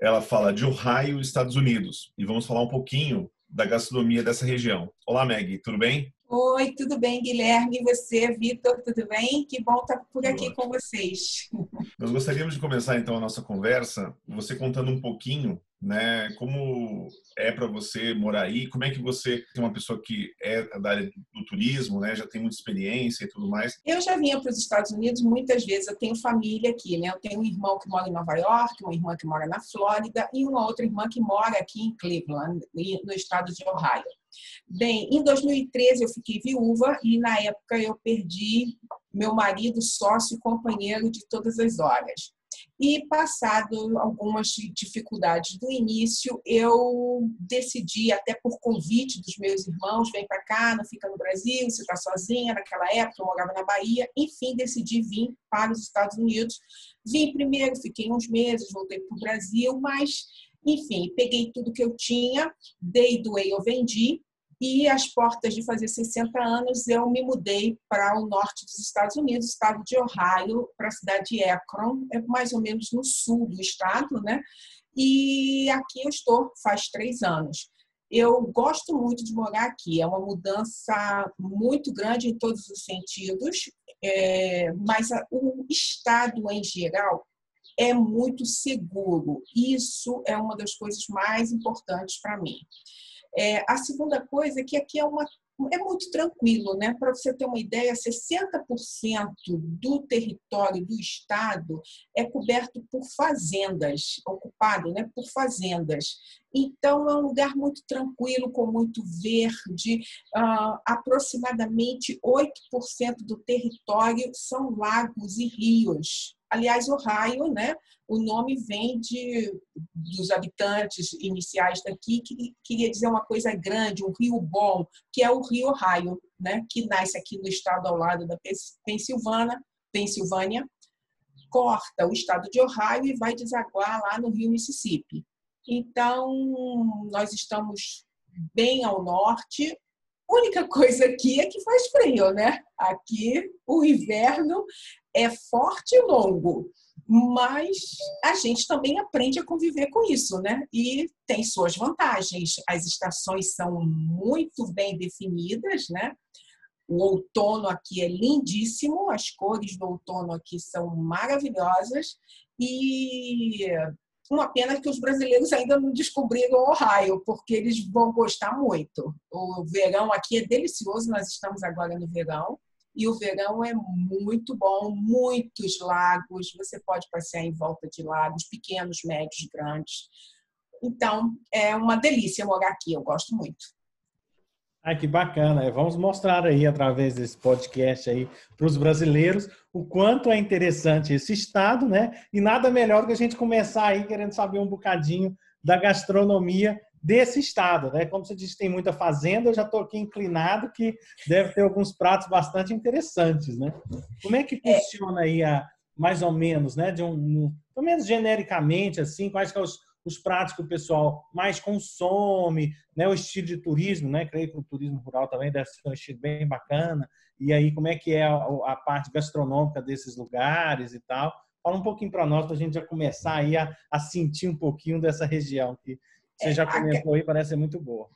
ela fala de Ohio, Estados Unidos. E vamos falar um pouquinho da gastronomia dessa região. Olá, Meg, tudo bem? Oi, tudo bem, Guilherme? E você, Vitor, tudo bem? Que bom estar por aqui com vocês. Nós gostaríamos de começar então a nossa conversa, você contando um pouquinho né? Como é para você morar aí? Como é que você tem uma pessoa que é da área turismo, né? Já tem muita experiência e tudo mais? Eu já vinha para os Estados Unidos muitas vezes. Eu tenho família aqui, né? Eu tenho um irmão que mora em Nova York, uma irmã que mora na Flórida e uma outra irmã que mora aqui em Cleveland, no estado de Ohio. Bem, em 2013 eu fiquei viúva e na época eu perdi meu marido, sócio e companheiro de todas as horas. E passado algumas dificuldades do início, eu decidi, até por convite dos meus irmãos, vem para cá, não fica no Brasil, você está sozinha. Naquela época eu morava na Bahia. Enfim, decidi vir para os Estados Unidos. Vim primeiro, fiquei uns meses, voltei para o Brasil, mas enfim, peguei tudo que eu tinha, dei, doei ou vendi e às portas de fazer 60 anos, eu me mudei para o norte dos Estados Unidos, estado de Ohio, para a cidade de Akron, é mais ou menos no sul do estado, né? E aqui eu estou faz três anos. Eu gosto muito de morar aqui, é uma mudança muito grande em todos os sentidos, é, mas o estado em geral é muito seguro. Isso é uma das coisas mais importantes para mim. É, a segunda coisa é que aqui é uma é muito tranquilo, né? Para você ter uma ideia, 60% do território do estado é coberto por fazendas, ocupado, né, por fazendas. Então é um lugar muito tranquilo, com muito verde. Uh, aproximadamente 8% do território são lagos e rios. Aliás, Ohio, né, o nome vem de, dos habitantes iniciais daqui, que queria dizer uma coisa grande, um rio bom, que é o rio Ohio, né, que nasce aqui no estado ao lado da Pensilvânia, Pensilvânia, corta o estado de Ohio e vai desaguar lá no rio Mississippi. Então, nós estamos bem ao norte, única coisa aqui é que faz frio, né? Aqui o inverno é forte e longo, mas a gente também aprende a conviver com isso, né? E tem suas vantagens. As estações são muito bem definidas, né? O outono aqui é lindíssimo, as cores do outono aqui são maravilhosas e uma pena que os brasileiros ainda não descobriram o Ohio, porque eles vão gostar muito. O verão aqui é delicioso, nós estamos agora no verão, e o verão é muito bom, muitos lagos, você pode passear em volta de lagos, pequenos, médios, grandes. Então, é uma delícia morar aqui, eu gosto muito. Ah, que bacana. Vamos mostrar aí, através desse podcast aí, para os brasileiros, o quanto é interessante esse estado, né? E nada melhor do que a gente começar aí querendo saber um bocadinho da gastronomia desse estado, né? Como você disse, tem muita fazenda, eu já estou aqui inclinado que deve ter alguns pratos bastante interessantes, né? Como é que é. funciona aí a, mais ou menos, né? De um, um pelo menos genericamente, assim, quais são os, os pratos que o pessoal mais consome, né? O estilo de turismo, né? Creio que o turismo rural também deve ser um estilo bem bacana. E aí, como é que é a, a parte gastronômica desses lugares e tal? Fala um pouquinho para nós, para a gente já começar aí a, a sentir um pouquinho dessa região que você já comentou aí, parece ser muito boa.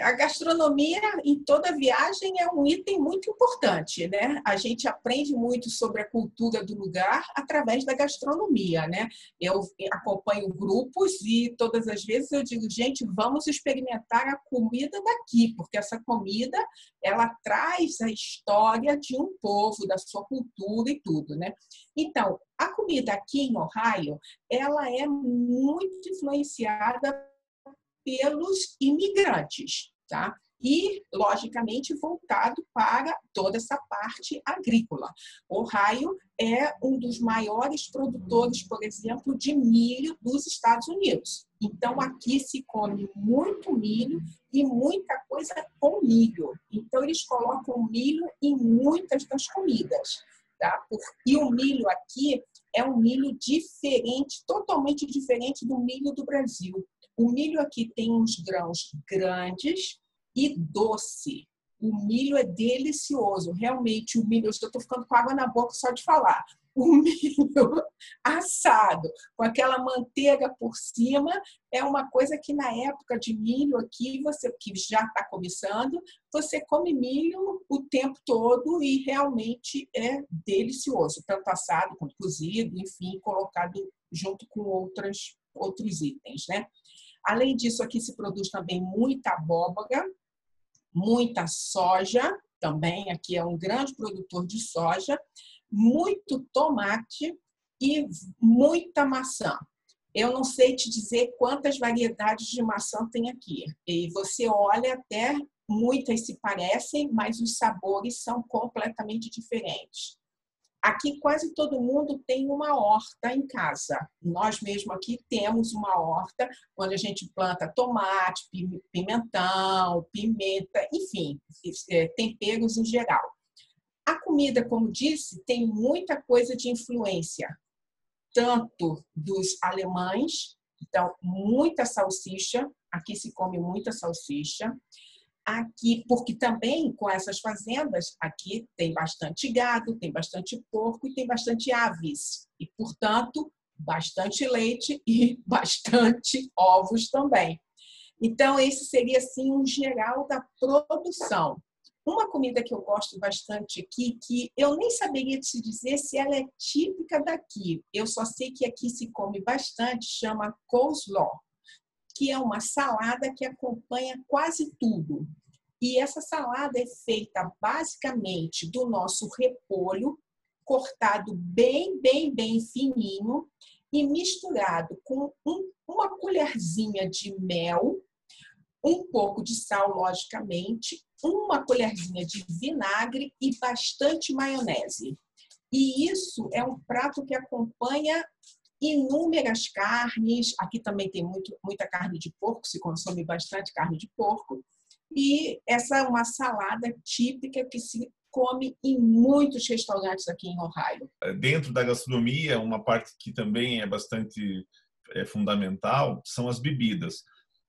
A gastronomia em toda viagem é um item muito importante, né? A gente aprende muito sobre a cultura do lugar através da gastronomia, né? Eu acompanho grupos e todas as vezes eu digo, gente, vamos experimentar a comida daqui, porque essa comida ela traz a história de um povo, da sua cultura e tudo, né? Então, a comida aqui em Ohio, ela é muito influenciada pelos imigrantes, tá? e, logicamente, voltado para toda essa parte agrícola. Ohio é um dos maiores produtores, por exemplo, de milho dos Estados Unidos. Então, aqui se come muito milho e muita coisa com milho. Então, eles colocam milho em muitas das comidas. Tá? E o milho aqui é um milho diferente, totalmente diferente do milho do Brasil. O milho aqui tem uns grãos grandes e doce. O milho é delicioso, realmente. O milho, eu estou ficando com água na boca só de falar. O milho assado, com aquela manteiga por cima, é uma coisa que na época de milho aqui, você que já está começando, você come milho o tempo todo e realmente é delicioso, tanto assado quanto cozido, enfim, colocado junto com outras, outros itens, né? Além disso, aqui se produz também muita abóbora, muita soja, também aqui é um grande produtor de soja, muito tomate e muita maçã. Eu não sei te dizer quantas variedades de maçã tem aqui. E você olha até muitas se parecem, mas os sabores são completamente diferentes. Aqui quase todo mundo tem uma horta em casa. Nós mesmo aqui temos uma horta onde a gente planta tomate, pimentão, pimenta, enfim, é, temperos em geral. A comida, como disse, tem muita coisa de influência, tanto dos alemães, então muita salsicha, aqui se come muita salsicha, aqui, porque também com essas fazendas, aqui tem bastante gado, tem bastante porco e tem bastante aves. E, portanto, bastante leite e bastante ovos também. Então, esse seria, assim, um geral da produção. Uma comida que eu gosto bastante aqui, que eu nem saberia te dizer se ela é típica daqui, eu só sei que aqui se come bastante, chama coleslaw que é uma salada que acompanha quase tudo. E essa salada é feita basicamente do nosso repolho, cortado bem, bem, bem fininho e misturado com um, uma colherzinha de mel, um pouco de sal, logicamente, uma colherzinha de vinagre e bastante maionese. E isso é um prato que acompanha inúmeras carnes. Aqui também tem muito, muita carne de porco, se consome bastante carne de porco. E essa é uma salada típica que se come em muitos restaurantes aqui em Ohio. É, dentro da gastronomia, uma parte que também é bastante é, fundamental são as bebidas.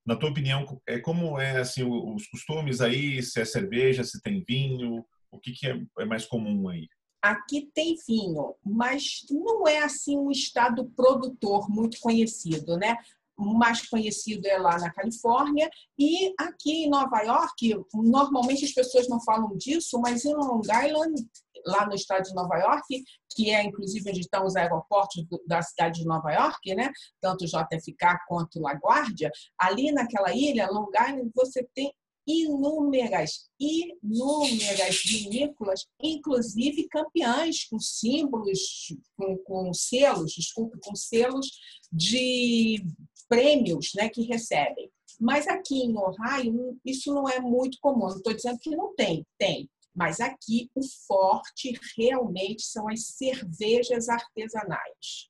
Na tua opinião, é como é assim os costumes aí? Se é cerveja, se tem vinho? O que, que é, é mais comum aí? Aqui tem vinho, mas não é assim um estado produtor muito conhecido, né? O mais conhecido é lá na Califórnia e aqui em Nova York, normalmente as pessoas não falam disso, mas em Long Island, lá no estado de Nova York, que é inclusive onde estão os aeroportos da cidade de Nova York, né? Tanto JFK quanto LaGuardia, ali naquela ilha, Long Island, você tem inúmeras, inúmeras vinícolas, inclusive campeãs com símbolos, com, com selos, desculpe, com selos de prêmios né, que recebem. Mas aqui em Ohio, isso não é muito comum. Não estou dizendo que não tem, tem. Mas aqui o forte realmente são as cervejas artesanais.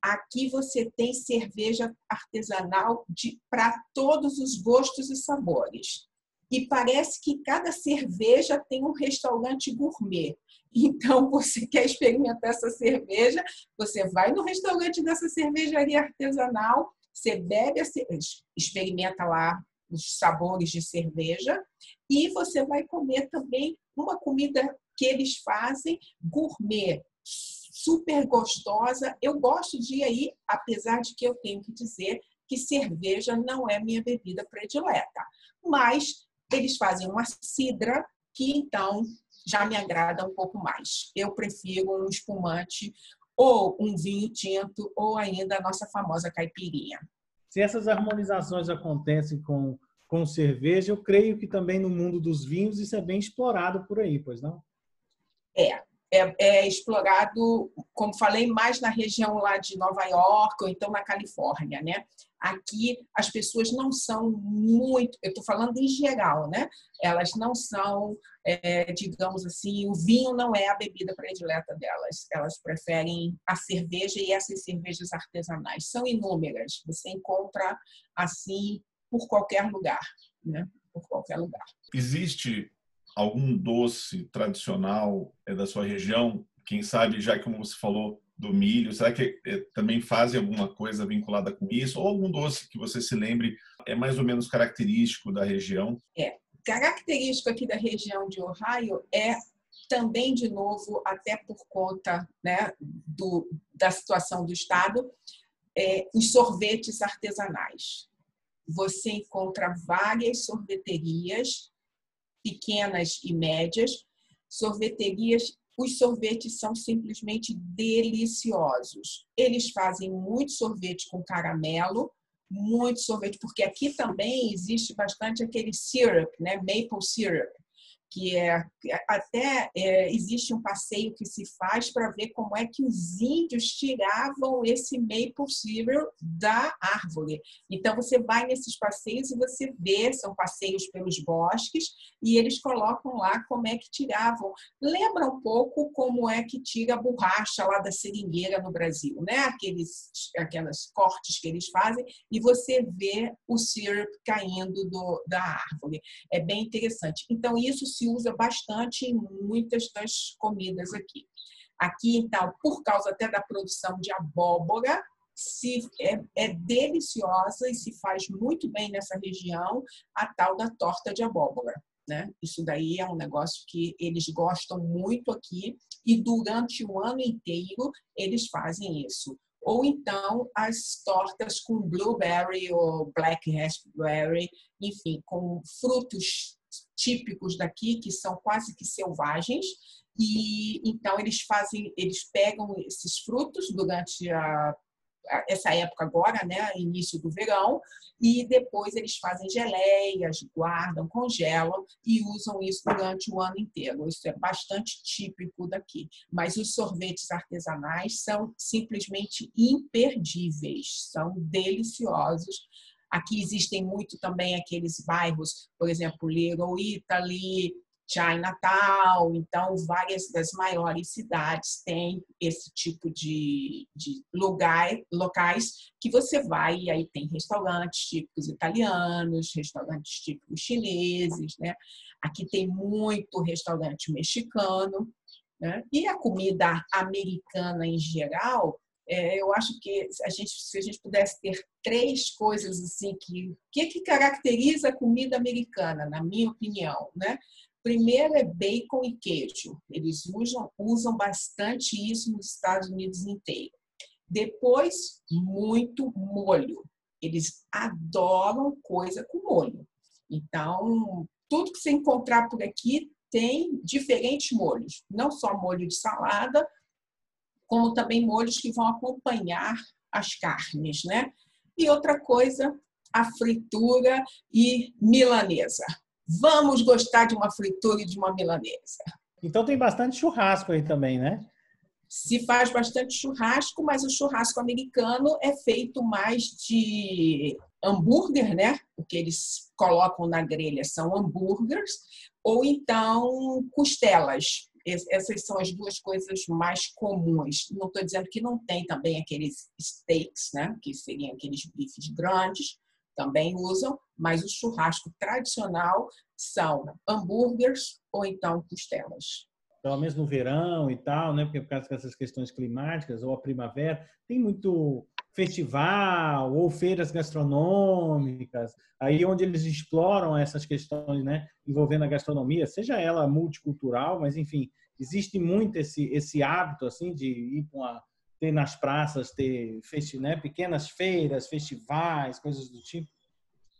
Aqui você tem cerveja artesanal para todos os gostos e sabores e parece que cada cerveja tem um restaurante gourmet. Então, você quer experimentar essa cerveja, você vai no restaurante dessa cervejaria artesanal, você bebe, experimenta lá os sabores de cerveja e você vai comer também uma comida que eles fazem gourmet, super gostosa. Eu gosto de ir aí, apesar de que eu tenho que dizer que cerveja não é minha bebida predileta. Mas eles fazem uma cidra que então já me agrada um pouco mais. Eu prefiro um espumante ou um vinho tinto ou ainda a nossa famosa caipirinha. Se essas harmonizações acontecem com, com cerveja, eu creio que também no mundo dos vinhos isso é bem explorado por aí, pois não? É. é, é, explorado, como falei, mais na região lá de Nova York ou então na Califórnia, né? Aqui as pessoas não são muito, eu estou falando em geral, né? Elas não são, é, digamos assim, o vinho não é a bebida predileta delas. Elas preferem a cerveja e essas cervejas artesanais. São inúmeras. Você encontra assim por qualquer lugar, né? Por qualquer lugar. Existe algum doce tradicional é da sua região? Quem sabe, já como você falou do milho, será que é, também fazem alguma coisa vinculada com isso? Ou algum doce que você se lembre é mais ou menos característico da região? É, característico aqui da região de Ohio é também, de novo, até por conta né, do, da situação do Estado, é, os sorvetes artesanais. Você encontra várias sorveterias pequenas e médias, sorveterias. Os sorvetes são simplesmente deliciosos. Eles fazem muito sorvete com caramelo, muito sorvete, porque aqui também existe bastante aquele syrup, né? Maple syrup que é até é, existe um passeio que se faz para ver como é que os índios tiravam esse maple syrup da árvore. Então você vai nesses passeios e você vê, são passeios pelos bosques e eles colocam lá como é que tiravam. Lembra um pouco como é que tira a borracha lá da seringueira no Brasil, né? Aqueles aquelas cortes que eles fazem e você vê o syrup caindo do, da árvore. É bem interessante. Então isso se usa bastante em muitas das comidas aqui. Aqui, então, por causa até da produção de abóbora, se, é, é, deliciosa e se faz muito bem nessa região a tal da torta de abóbora. Né? Isso daí é um negócio que eles gostam muito aqui e durante o ano inteiro eles fazem isso. Ou então as tortas com blueberry ou black raspberry, enfim, com frutos típicos daqui que são quase que selvagens e então eles fazem, eles pegam esses frutos durante a, a, essa época agora, né, início do verão, e depois eles fazem geleias, guardam, congelam e usam isso durante o ano inteiro. Isso é bastante típico daqui. Mas os sorvetes artesanais são simplesmente imperdíveis, são deliciosos Aqui existem muito também aqueles bairros, por exemplo, Little Italy, Chinatown, então várias das maiores cidades têm esse tipo de, de lugar, locais que você vai e aí tem restaurantes típicos italianos, restaurantes típicos chineses, né? Aqui tem muito restaurante mexicano, né? E a comida americana em geral, é, eu acho que a gente, se a gente pudesse ter três coisas assim que que, que caracteriza a comida americana, na minha opinião, né? Primeiro é bacon e queijo. Eles usam, usam bastante isso nos Estados Unidos inteiro. Depois, muito molho. Eles adoram coisa com molho. Então, tudo que você encontrar por aqui tem diferentes molhos. Não só molho de salada, como também molhos que vão acompanhar as carnes, né? E outra coisa, a fritura e milanesa. Vamos gostar de uma fritura e de uma milanesa. Então tem bastante churrasco aí também, né? Se faz bastante churrasco, mas o churrasco americano é feito mais de hambúrguer, né? O que eles colocam na grelha são hambúrgueres, ou então costelas, essas são as duas coisas mais comuns. Não estou dizendo que não tem também aqueles steaks, né? que seriam aqueles bifes grandes, também usam, mas o churrasco tradicional são hambúrgueres ou então costelas. Pelo menos no verão e tal, né? Porque por causa dessas questões climáticas ou a primavera, tem muito festival ou feiras gastronômicas, aí onde eles exploram essas questões, né, envolvendo a gastronomia, seja ela multicultural, mas enfim, existe muito esse esse hábito assim de ir para ter nas praças ter festi né, pequenas feiras, festivais, coisas do tipo.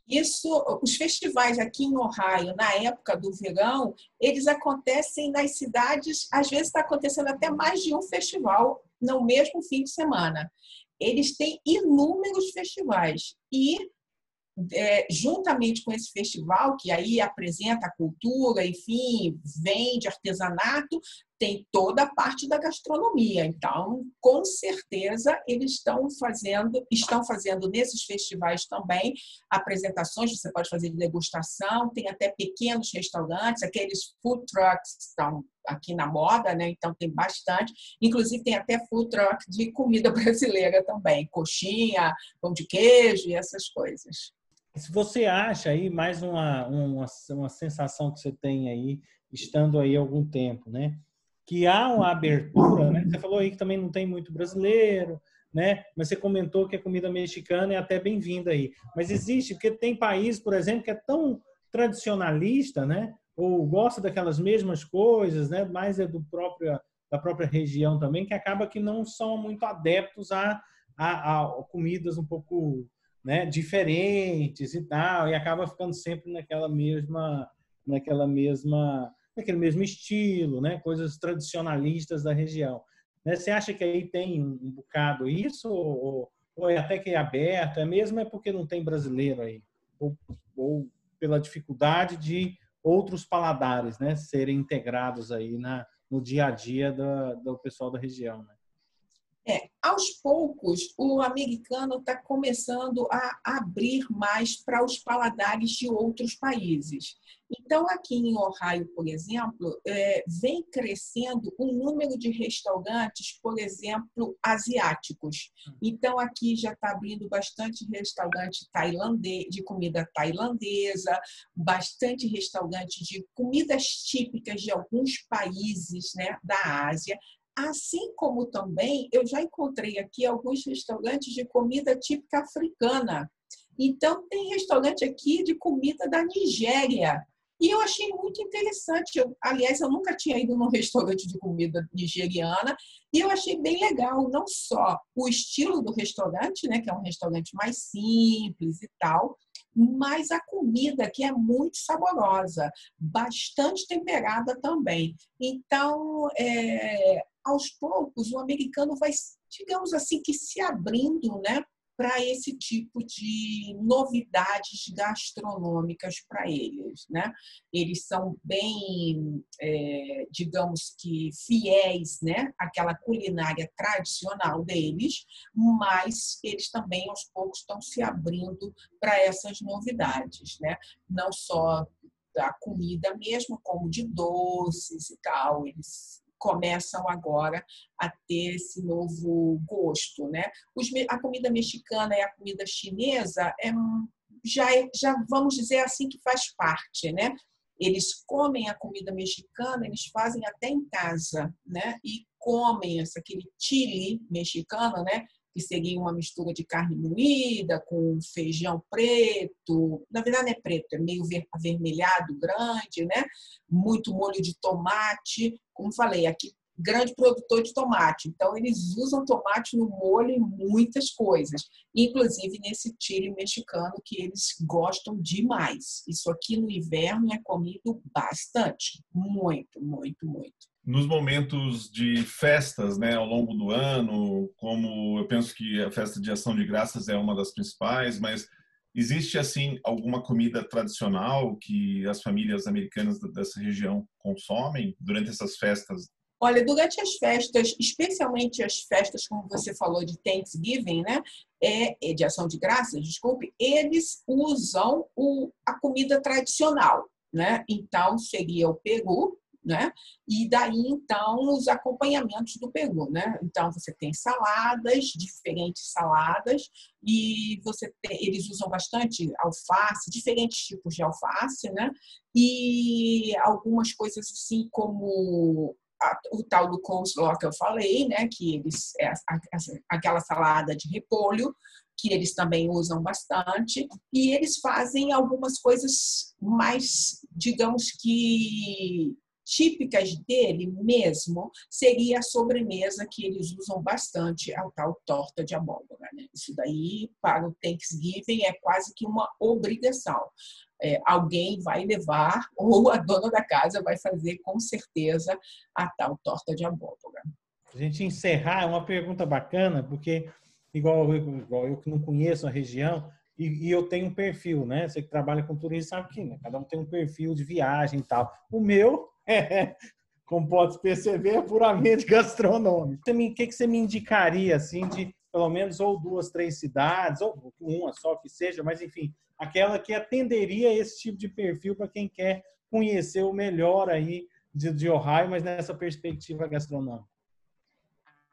Isso, os festivais aqui em Ohio, na época do verão, eles acontecem nas cidades, às vezes está acontecendo até mais de um festival no mesmo fim de semana eles têm inúmeros festivais e é, juntamente com esse festival, que aí apresenta a cultura, enfim, vende artesanato, tem toda a parte da gastronomia. Então, com certeza, eles estão fazendo, estão fazendo nesses festivais também apresentações, você pode fazer de degustação, tem até pequenos restaurantes, aqueles food trucks estão aqui na moda, né? Então tem bastante. Inclusive tem até food truck de comida brasileira também, coxinha, pão de queijo e essas coisas. Se você acha aí mais uma, uma, uma sensação que você tem aí, estando aí algum tempo, né? Que há uma abertura, né? Você falou aí que também não tem muito brasileiro, né? Mas você comentou que a comida mexicana é até bem-vinda aí. Mas existe, porque tem país, por exemplo, que é tão tradicionalista, né? Ou gosta daquelas mesmas coisas, né? Mais é do próprio da própria região também, que acaba que não são muito adeptos a, a, a comidas um pouco né, diferentes e tal, e acaba ficando sempre naquela mesma, naquela mesma, naquele mesmo estilo, né, coisas tradicionalistas da região. Né? Você acha que aí tem um, um bocado isso ou, ou, é até que é aberto? É mesmo é porque não tem brasileiro aí ou, ou pela dificuldade de outros paladares, né, serem integrados aí na no dia a dia do, do pessoal da região, né? É, aos poucos, o americano está começando a abrir mais para os paladares de outros países. Então, aqui em Ohio, por exemplo, é, vem crescendo o número de restaurantes, por exemplo, asiáticos. Então, aqui já está abrindo bastante restaurante tailandês, de comida tailandesa, bastante restaurante de comidas típicas de alguns países né, da Ásia. Assim como também eu já encontrei aqui alguns restaurantes de comida típica africana. Então, tem restaurante aqui de comida da Nigéria. E eu achei muito interessante. Eu, aliás, eu nunca tinha ido num restaurante de comida nigeriana e eu achei bem legal, não só o estilo do restaurante, né, que é um restaurante mais simples e tal, mas a comida que é muito saborosa, bastante temperada também. Então, é, aos poucos, o americano vai, digamos assim, que se abrindo né, para esse tipo de novidades gastronômicas para eles. Né? Eles são bem, é, digamos que, fiéis né, àquela culinária tradicional deles, mas eles também, aos poucos, estão se abrindo para essas novidades. Né? Não só da comida mesmo, como de doces e tal. Eles começam agora a ter esse novo gosto, né? A comida mexicana e a comida chinesa é, já, é, já vamos dizer assim que faz parte, né? Eles comem a comida mexicana, eles fazem até em casa, né? E comem esse, aquele chili mexicano, né? que seria uma mistura de carne moída com feijão preto. Na verdade, não é preto, é meio avermelhado, grande, né? Muito molho de tomate. Como falei, aqui grande produtor de tomate. Então, eles usam tomate no molho em muitas coisas, inclusive nesse chile mexicano que eles gostam demais. Isso aqui no inverno é comido bastante, muito, muito, muito nos momentos de festas, né, ao longo do ano, como eu penso que a festa de Ação de Graças é uma das principais, mas existe assim alguma comida tradicional que as famílias americanas dessa região consomem durante essas festas? Olha, durante as festas, especialmente as festas, como você falou, de Thanksgiving, né? É, de ação de graças, desculpe, eles usam o, a comida tradicional, né? Então, seria o peru, né? E daí então os acompanhamentos do Peru, né? Então você tem saladas, diferentes saladas e você tem, eles usam bastante alface, diferentes tipos de alface, né? E algumas coisas assim como a, o tal do coleslaw que eu falei, né? Que eles é a, aquela salada de repolho que eles também usam bastante, e eles fazem algumas coisas mais, digamos que típicas dele mesmo seria a sobremesa que eles usam bastante, a tal torta de abóbora. Né? Isso daí, para o Thanksgiving, é quase que uma obrigação. É, alguém vai levar, ou a dona da casa vai fazer com certeza a tal torta de abóbora. A gente encerrar, é uma pergunta bacana, porque, igual igual eu que não conheço a região, e, e, eu tenho um perfil, né? Você que trabalha com turismo sabe que né? cada um tem um perfil de viagem e tal. O meu como pode perceber, é puramente gastronômico. O que, que você me indicaria, assim, de pelo menos ou duas, três cidades, ou uma só que seja, mas enfim, aquela que atenderia esse tipo de perfil para quem quer conhecer o melhor aí de, de Ohio, mas nessa perspectiva gastronômica.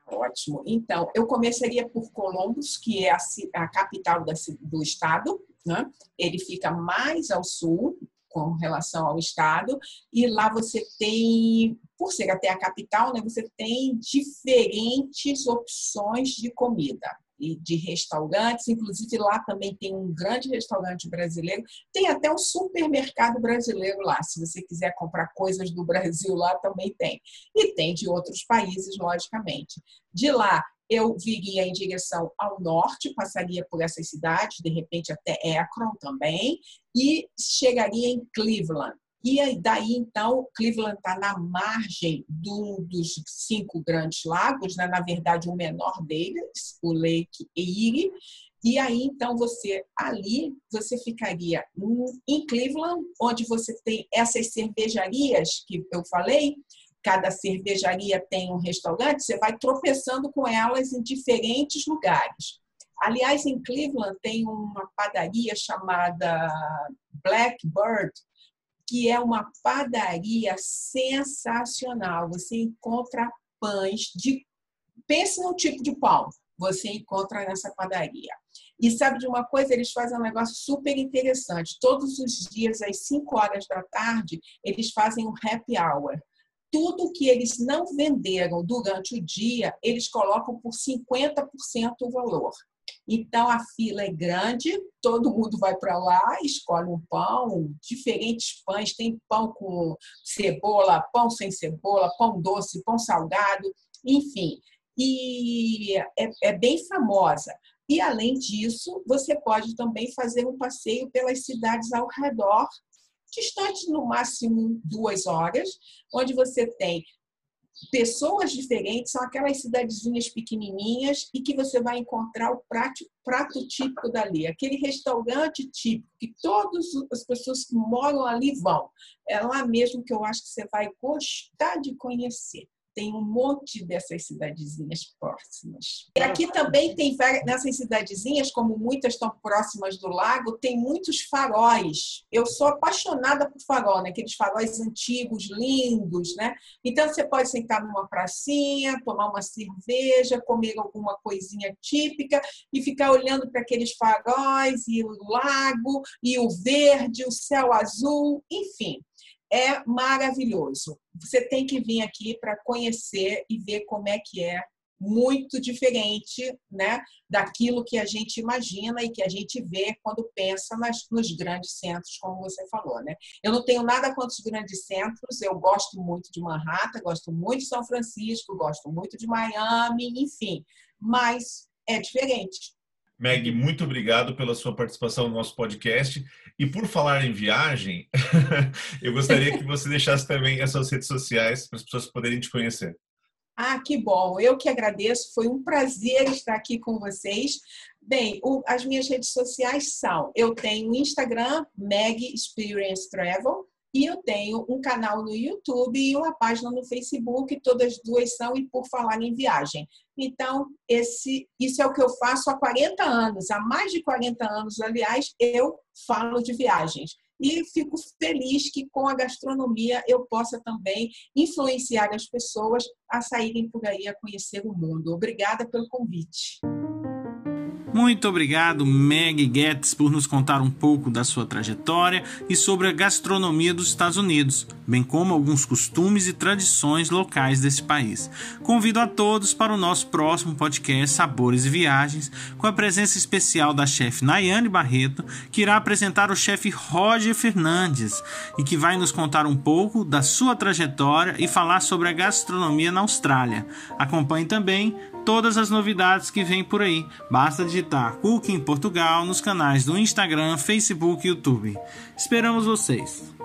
Ótimo. Então, eu começaria por Columbus, que é a, a capital da, do estado. Né? Ele fica mais ao sul, com relação ao estado, e lá você tem, por ser até a capital, né, você tem diferentes opções de comida e de restaurantes, inclusive lá também tem um grande restaurante brasileiro, tem até um supermercado brasileiro lá, se você quiser comprar coisas do Brasil lá também tem. E tem de outros países, logicamente. De lá eu viria em direção ao norte, passaria por essas cidades, de repente até Akron também, e chegaria em Cleveland. E daí, então, Cleveland está na margem do, dos cinco grandes lagos, né? na verdade, o menor deles, o Lake Erie. E aí, então, você ali, você ficaria em Cleveland, onde você tem essas cervejarias que eu falei, cada cervejaria tem um restaurante, você vai tropeçando com elas em diferentes lugares. Aliás, em Cleveland tem uma padaria chamada Blackbird, que é uma padaria sensacional. Você encontra pães de. Pense no tipo de pão, você encontra nessa padaria. E sabe de uma coisa? Eles fazem um negócio super interessante. Todos os dias, às 5 horas da tarde, eles fazem um happy hour tudo que eles não venderam durante o dia, eles colocam por 50% o valor. Então a fila é grande, todo mundo vai para lá, escolhe um pão, diferentes pães, tem pão com cebola, pão sem cebola, pão doce, pão salgado, enfim. E é, é bem famosa. E além disso, você pode também fazer um passeio pelas cidades ao redor distante no máximo duas horas, onde você tem pessoas diferentes, são aquelas cidadezinhas pequenininhas e que você vai encontrar o prato, prato típico dali, aquele restaurante típico que todas as pessoas que moram ali vão. É lá mesmo que eu acho que você vai gostar de conhecer tem um monte dessas cidadezinhas próximas. E aqui também tem nessas cidadezinhas, como muitas estão próximas do lago, tem muitos faróis. Eu sou apaixonada por farol, né? aqueles faróis antigos, lindos, né? Então você pode sentar numa pracinha, tomar uma cerveja, comer alguma coisinha típica e ficar olhando para aqueles faróis e o lago e o verde, o céu azul, enfim é maravilhoso. Você tem que vir aqui para conhecer e ver como é que é muito diferente né, daquilo que a gente imagina e que a gente vê quando pensa nas, nos grandes centros, como você falou. Né? Eu não tenho nada contra os grandes centros, eu gosto muito de Manhattan, gosto muito de São Francisco, gosto muito de Miami, enfim, mas é diferente. Meg, muito obrigado pela sua participação no nosso podcast. E por falar em viagem, eu gostaria que você deixasse também as suas redes sociais para as pessoas poderem te conhecer. Ah, que bom! Eu que agradeço, foi um prazer estar aqui com vocês. Bem, o, as minhas redes sociais são: eu tenho o Instagram, Meg Experience Travel, e eu tenho um canal no YouTube e uma página no Facebook, todas duas são e por falar em viagem. Então, esse, isso é o que eu faço há 40 anos, há mais de 40 anos, aliás, eu falo de viagens. E fico feliz que com a gastronomia eu possa também influenciar as pessoas a saírem por aí a conhecer o mundo. Obrigada pelo convite. Muito obrigado, Meg Getz, por nos contar um pouco da sua trajetória e sobre a gastronomia dos Estados Unidos, bem como alguns costumes e tradições locais desse país. Convido a todos para o nosso próximo podcast Sabores e Viagens, com a presença especial da chefe Nayane Barreto, que irá apresentar o chefe Roger Fernandes e que vai nos contar um pouco da sua trajetória e falar sobre a gastronomia na Austrália. Acompanhe também todas as novidades que vêm por aí. Basta digitar Cooking Portugal nos canais do Instagram, Facebook e YouTube. Esperamos vocês!